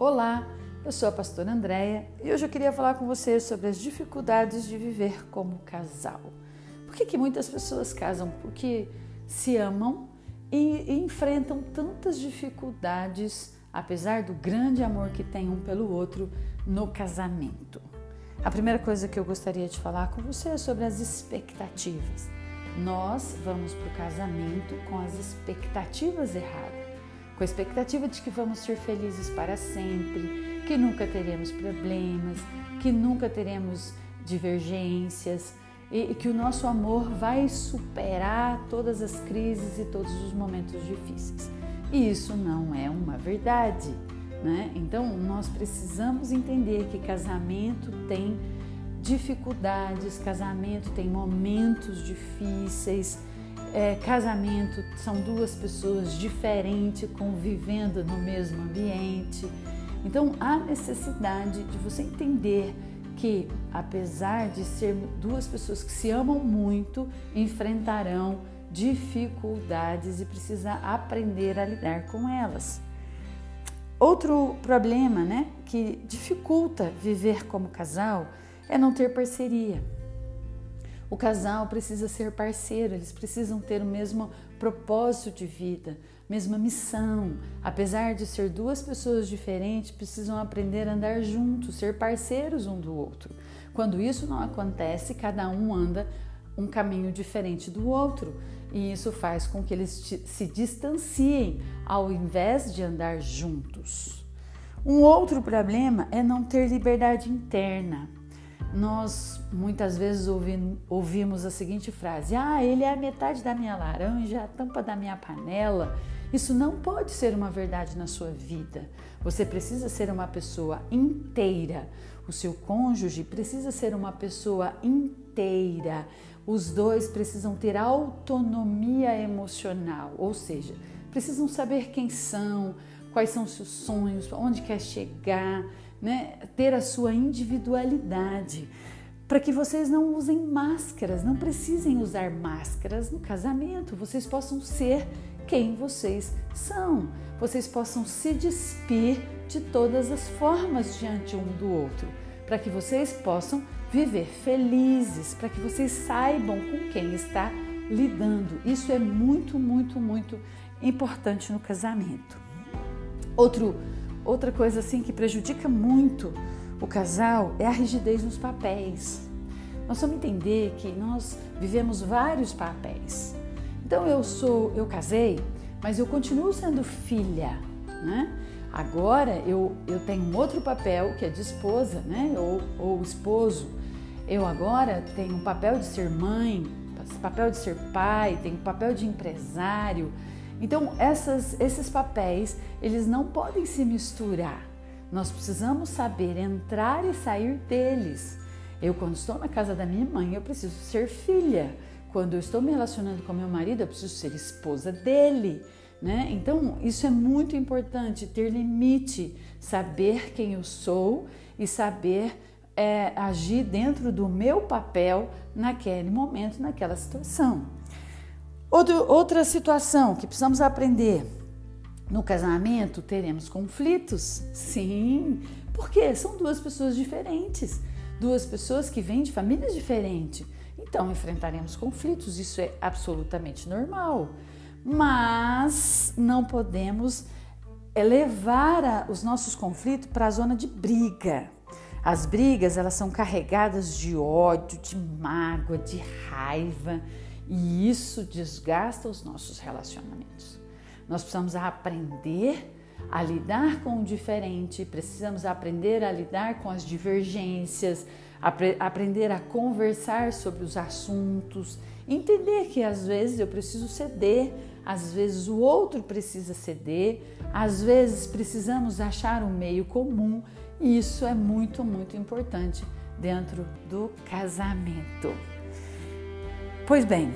Olá, eu sou a pastora Andréia e hoje eu queria falar com você sobre as dificuldades de viver como casal. Por que, que muitas pessoas casam? Porque se amam e, e enfrentam tantas dificuldades, apesar do grande amor que tem um pelo outro no casamento. A primeira coisa que eu gostaria de falar com você é sobre as expectativas. Nós vamos para o casamento com as expectativas erradas com a expectativa de que vamos ser felizes para sempre, que nunca teremos problemas, que nunca teremos divergências e que o nosso amor vai superar todas as crises e todos os momentos difíceis. E isso não é uma verdade, né? Então nós precisamos entender que casamento tem dificuldades, casamento tem momentos difíceis é, casamento são duas pessoas diferentes convivendo no mesmo ambiente. Então há necessidade de você entender que, apesar de ser duas pessoas que se amam muito, enfrentarão dificuldades e precisa aprender a lidar com elas. Outro problema, né, que dificulta viver como casal é não ter parceria. O casal precisa ser parceiro, eles precisam ter o mesmo propósito de vida, mesma missão. Apesar de ser duas pessoas diferentes, precisam aprender a andar juntos, ser parceiros um do outro. Quando isso não acontece, cada um anda um caminho diferente do outro, e isso faz com que eles se distanciem ao invés de andar juntos. Um outro problema é não ter liberdade interna nós muitas vezes ouvimos a seguinte frase: Ah, ele é a metade da minha laranja, a tampa da minha panela. Isso não pode ser uma verdade na sua vida. Você precisa ser uma pessoa inteira. O seu cônjuge precisa ser uma pessoa inteira. Os dois precisam ter autonomia emocional, ou seja, precisam saber quem são, quais são seus sonhos, onde quer chegar né, ter a sua individualidade, para que vocês não usem máscaras, não precisem usar máscaras no casamento, vocês possam ser quem vocês são, vocês possam se despir de todas as formas diante um do outro, para que vocês possam viver felizes, para que vocês saibam com quem está lidando. Isso é muito, muito, muito importante no casamento. Outro Outra coisa assim que prejudica muito o casal é a rigidez nos papéis. Nós vamos entender que nós vivemos vários papéis. Então eu sou, eu casei, mas eu continuo sendo filha, né? Agora eu, eu tenho um outro papel que é de esposa, né? Ou, ou esposo. Eu agora tenho um papel de ser mãe, papel de ser pai, tenho papel de empresário, então, essas, esses papéis, eles não podem se misturar. Nós precisamos saber entrar e sair deles. Eu, quando estou na casa da minha mãe, eu preciso ser filha. Quando eu estou me relacionando com meu marido, eu preciso ser esposa dele. Né? Então, isso é muito importante, ter limite, saber quem eu sou e saber é, agir dentro do meu papel naquele momento, naquela situação. Outro, outra situação que precisamos aprender. No casamento teremos conflitos? Sim, porque são duas pessoas diferentes, duas pessoas que vêm de famílias diferentes. Então enfrentaremos conflitos, isso é absolutamente normal. Mas não podemos levar os nossos conflitos para a zona de briga. As brigas, elas são carregadas de ódio, de mágoa, de raiva e isso desgasta os nossos relacionamentos. Nós precisamos aprender a lidar com o diferente, precisamos aprender a lidar com as divergências, apre aprender a conversar sobre os assuntos, entender que às vezes eu preciso ceder, às vezes o outro precisa ceder, às vezes precisamos achar um meio comum, e isso é muito, muito importante dentro do casamento. Pois bem,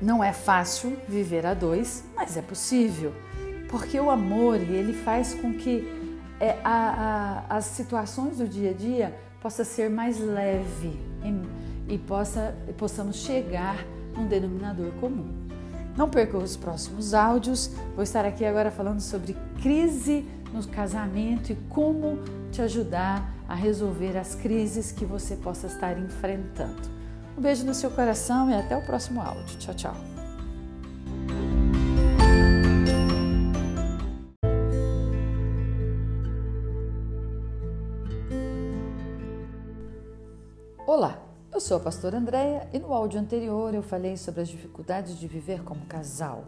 não é fácil viver a dois, mas é possível, porque o amor ele faz com que é, a, a, as situações do dia a dia possa ser mais leve e, e possa, possamos chegar num denominador comum. Não perca os próximos áudios. Vou estar aqui agora falando sobre crise no casamento e como te ajudar a resolver as crises que você possa estar enfrentando. Um beijo no seu coração e até o próximo áudio. Tchau, tchau. Olá, eu sou a pastora Andréia e no áudio anterior eu falei sobre as dificuldades de viver como casal.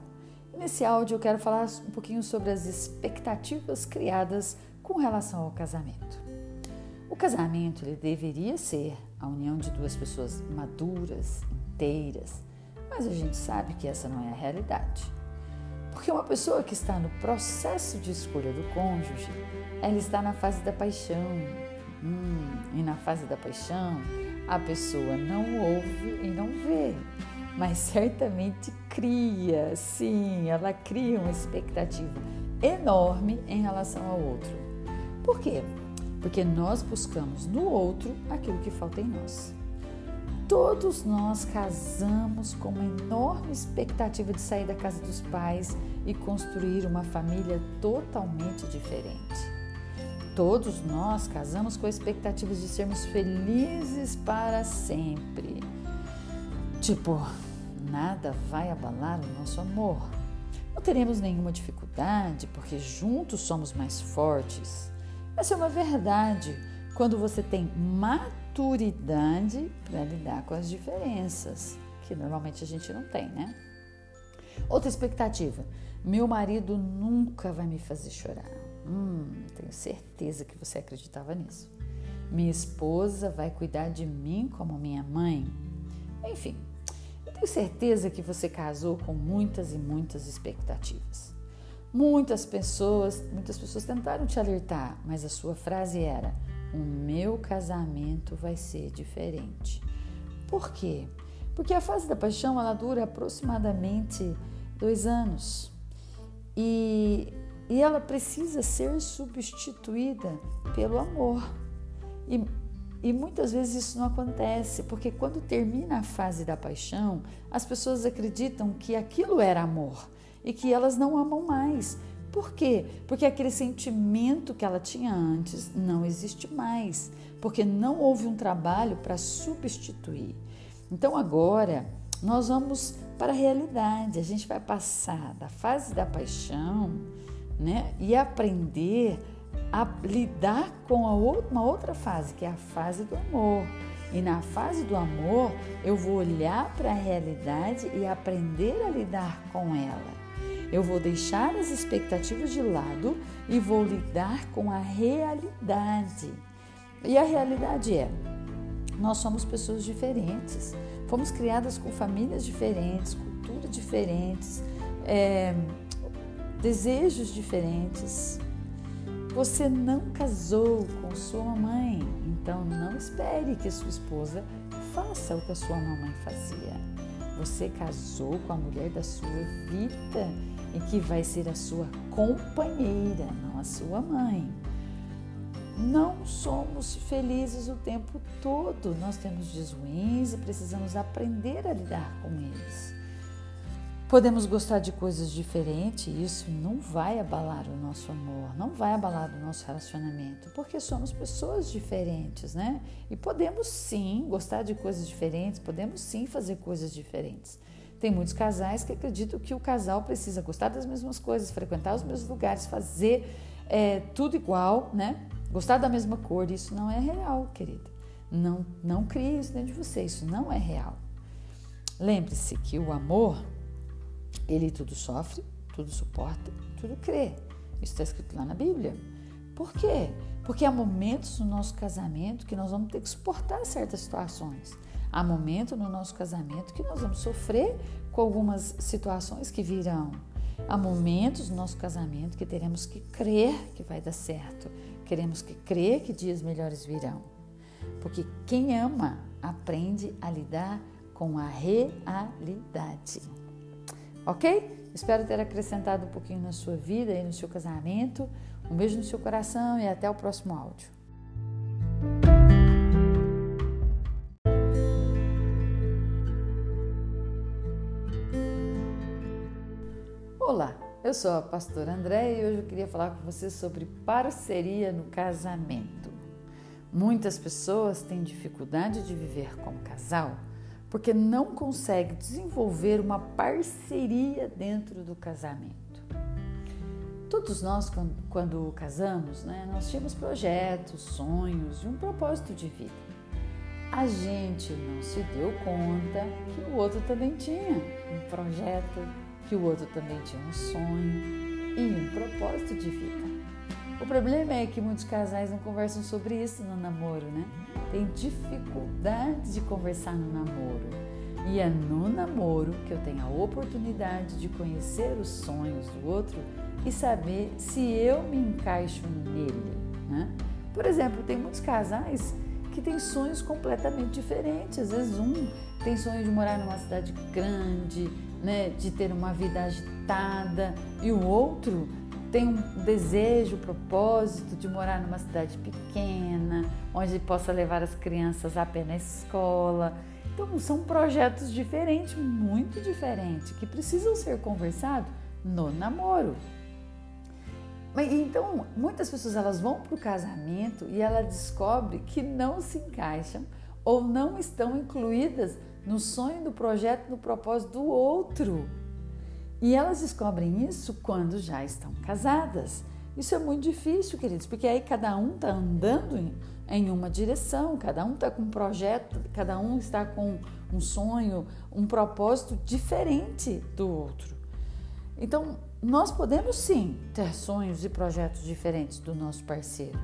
nesse áudio eu quero falar um pouquinho sobre as expectativas criadas com relação ao casamento. O casamento ele deveria ser a união de duas pessoas maduras, inteiras, mas a gente sabe que essa não é a realidade. Porque uma pessoa que está no processo de escolha do cônjuge, ela está na fase da paixão. Hum, e na fase da paixão, a pessoa não ouve e não vê, mas certamente cria, sim, ela cria uma expectativa enorme em relação ao outro. Por quê? Porque nós buscamos no outro aquilo que falta em nós. Todos nós casamos com uma enorme expectativa de sair da casa dos pais e construir uma família totalmente diferente. Todos nós casamos com expectativas de sermos felizes para sempre. Tipo, nada vai abalar o nosso amor. Não teremos nenhuma dificuldade porque juntos somos mais fortes. Essa é uma verdade quando você tem maturidade para lidar com as diferenças, que normalmente a gente não tem, né? Outra expectativa: meu marido nunca vai me fazer chorar. Hum, tenho certeza que você acreditava nisso. Minha esposa vai cuidar de mim como minha mãe. Enfim, eu tenho certeza que você casou com muitas e muitas expectativas. Muitas pessoas, muitas pessoas tentaram te alertar, mas a sua frase era: "O meu casamento vai ser diferente". Por quê? Porque a fase da paixão ela dura aproximadamente dois anos e, e ela precisa ser substituída pelo amor. E, e muitas vezes isso não acontece, porque quando termina a fase da paixão, as pessoas acreditam que aquilo era amor e que elas não amam mais. Por quê? Porque aquele sentimento que ela tinha antes não existe mais, porque não houve um trabalho para substituir. Então agora nós vamos para a realidade, a gente vai passar da fase da paixão, né, e aprender a lidar com outra, uma outra fase, que é a fase do amor. E na fase do amor, eu vou olhar para a realidade e aprender a lidar com ela. Eu vou deixar as expectativas de lado e vou lidar com a realidade. E a realidade é: nós somos pessoas diferentes, fomos criadas com famílias diferentes, culturas diferentes, é, desejos diferentes. Você não casou com sua mamãe, então não espere que sua esposa faça o que a sua mamãe fazia. Você casou com a mulher da sua vida e que vai ser a sua companheira, não a sua mãe. Não somos felizes o tempo todo, nós temos dias ruins e precisamos aprender a lidar com eles. Podemos gostar de coisas diferentes e isso não vai abalar o nosso amor, não vai abalar o nosso relacionamento, porque somos pessoas diferentes, né? E podemos sim gostar de coisas diferentes, podemos sim fazer coisas diferentes. Tem muitos casais que acreditam que o casal precisa gostar das mesmas coisas, frequentar os mesmos lugares, fazer é, tudo igual, né? Gostar da mesma cor. Isso não é real, querida. Não, não crie isso dentro de você. Isso não é real. Lembre-se que o amor, ele tudo sofre, tudo suporta, tudo crê. Isso está escrito lá na Bíblia. Por quê? Porque há momentos no nosso casamento que nós vamos ter que suportar certas situações. Há momento no nosso casamento que nós vamos sofrer com algumas situações que virão. Há momentos no nosso casamento que teremos que crer que vai dar certo. Queremos que crer que dias melhores virão. Porque quem ama aprende a lidar com a realidade. Ok? Espero ter acrescentado um pouquinho na sua vida e no seu casamento. Um beijo no seu coração e até o próximo áudio. Olá, eu sou a pastora André e hoje eu queria falar com você sobre parceria no casamento. Muitas pessoas têm dificuldade de viver como casal porque não conseguem desenvolver uma parceria dentro do casamento. Todos nós, quando casamos, né, nós tínhamos projetos, sonhos e um propósito de vida a gente não se deu conta que o outro também tinha um projeto, que o outro também tinha um sonho e um propósito de vida. O problema é que muitos casais não conversam sobre isso no namoro, né? Tem dificuldade de conversar no namoro. E é no namoro que eu tenho a oportunidade de conhecer os sonhos do outro e saber se eu me encaixo nele, né? Por exemplo, tem muitos casais que tem sonhos completamente diferentes. Às vezes um tem sonho de morar numa cidade grande, né, de ter uma vida agitada, e o outro tem um desejo, um propósito de morar numa cidade pequena, onde possa levar as crianças a pé na escola. Então são projetos diferentes, muito diferentes, que precisam ser conversados no namoro. Então, muitas pessoas elas vão para o casamento e ela descobre que não se encaixam ou não estão incluídas no sonho, do projeto, no propósito do outro. E elas descobrem isso quando já estão casadas. Isso é muito difícil, queridos, porque aí cada um está andando em uma direção, cada um está com um projeto, cada um está com um sonho, um propósito diferente do outro. Então, nós podemos sim ter sonhos e projetos diferentes do nosso parceiro,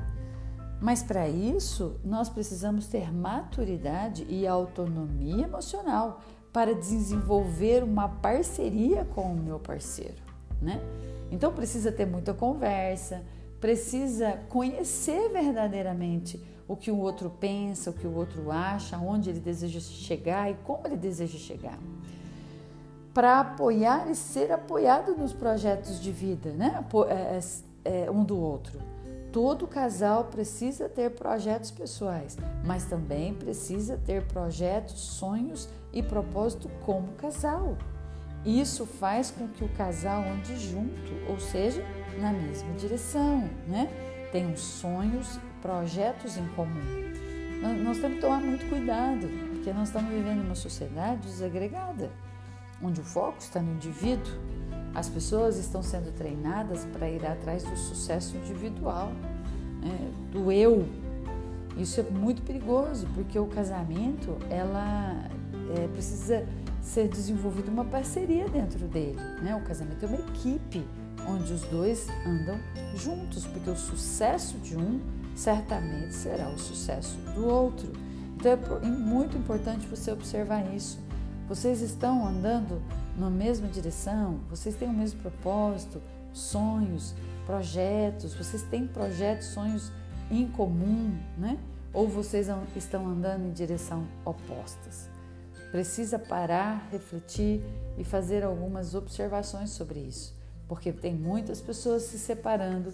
mas para isso nós precisamos ter maturidade e autonomia emocional para desenvolver uma parceria com o meu parceiro, né? Então precisa ter muita conversa, precisa conhecer verdadeiramente o que o outro pensa, o que o outro acha, onde ele deseja chegar e como ele deseja chegar para apoiar e ser apoiado nos projetos de vida, né? É, é, é, um do outro. Todo casal precisa ter projetos pessoais, mas também precisa ter projetos, sonhos e propósito como casal. Isso faz com que o casal ande junto, ou seja, na mesma direção, né? Tenham sonhos, projetos em comum. Nós temos que tomar muito cuidado, porque nós estamos vivendo uma sociedade desagregada onde o foco está no indivíduo, as pessoas estão sendo treinadas para ir atrás do sucesso individual, né, do eu. Isso é muito perigoso, porque o casamento ela é, precisa ser desenvolvida uma parceria dentro dele. Né? O casamento é uma equipe onde os dois andam juntos, porque o sucesso de um certamente será o sucesso do outro. Então é muito importante você observar isso. Vocês estão andando na mesma direção? Vocês têm o mesmo propósito, sonhos, projetos? Vocês têm projetos, sonhos em comum, né? Ou vocês estão andando em direção opostas? Precisa parar, refletir e fazer algumas observações sobre isso, porque tem muitas pessoas se separando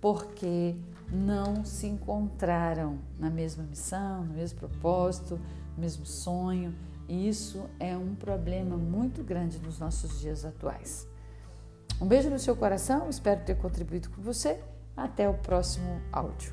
porque não se encontraram na mesma missão, no mesmo propósito, no mesmo sonho e isso é um problema muito grande nos nossos dias atuais. Um beijo no seu coração, espero ter contribuído com você. Até o próximo áudio.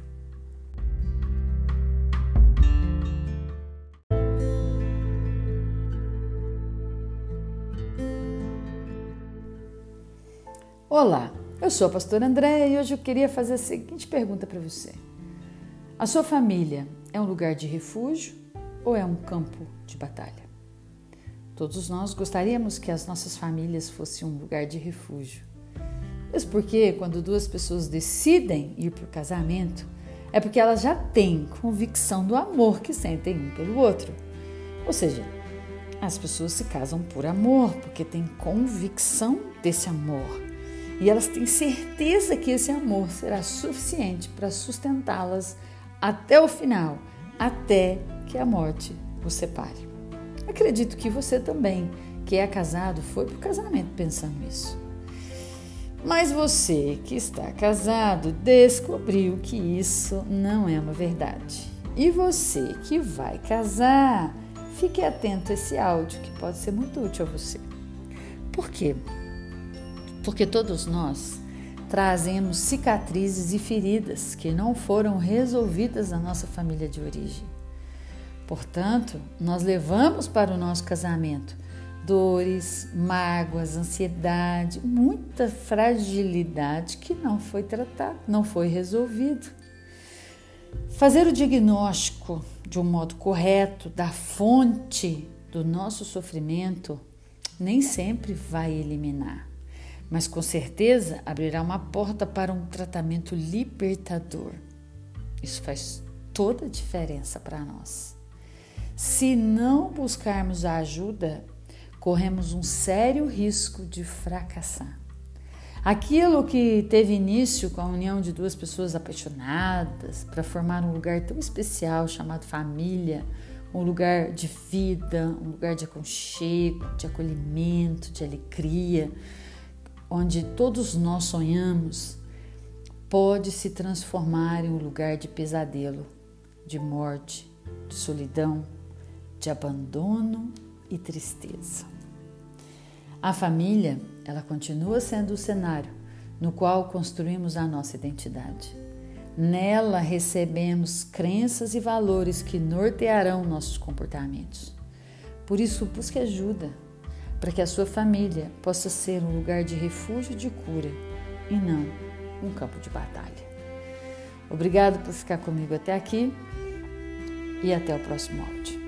Olá, eu sou a pastora Andréia e hoje eu queria fazer a seguinte pergunta para você: A sua família é um lugar de refúgio ou é um campo de batalha? Todos nós gostaríamos que as nossas famílias fossem um lugar de refúgio. Mas porque quando duas pessoas decidem ir para o casamento, é porque elas já têm convicção do amor que sentem um pelo outro. Ou seja, as pessoas se casam por amor, porque têm convicção desse amor. E elas têm certeza que esse amor será suficiente para sustentá-las até o final, até que a morte os separe. Acredito que você também, que é casado, foi para o casamento pensando nisso. Mas você que está casado descobriu que isso não é uma verdade. E você que vai casar, fique atento a esse áudio que pode ser muito útil a você. Por quê? Porque todos nós trazemos cicatrizes e feridas que não foram resolvidas na nossa família de origem. Portanto, nós levamos para o nosso casamento dores, mágoas, ansiedade, muita fragilidade que não foi tratada, não foi resolvido. Fazer o diagnóstico de um modo correto da fonte do nosso sofrimento nem sempre vai eliminar, mas com certeza abrirá uma porta para um tratamento libertador. Isso faz toda a diferença para nós. Se não buscarmos a ajuda, corremos um sério risco de fracassar. Aquilo que teve início com a união de duas pessoas apaixonadas para formar um lugar tão especial chamado família, um lugar de vida, um lugar de aconchego, de acolhimento, de alegria, onde todos nós sonhamos, pode se transformar em um lugar de pesadelo, de morte, de solidão, de abandono e tristeza. A família, ela continua sendo o cenário no qual construímos a nossa identidade. Nela recebemos crenças e valores que nortearão nossos comportamentos. Por isso, busque ajuda para que a sua família possa ser um lugar de refúgio e de cura e não um campo de batalha. Obrigado por ficar comigo até aqui e até o próximo áudio.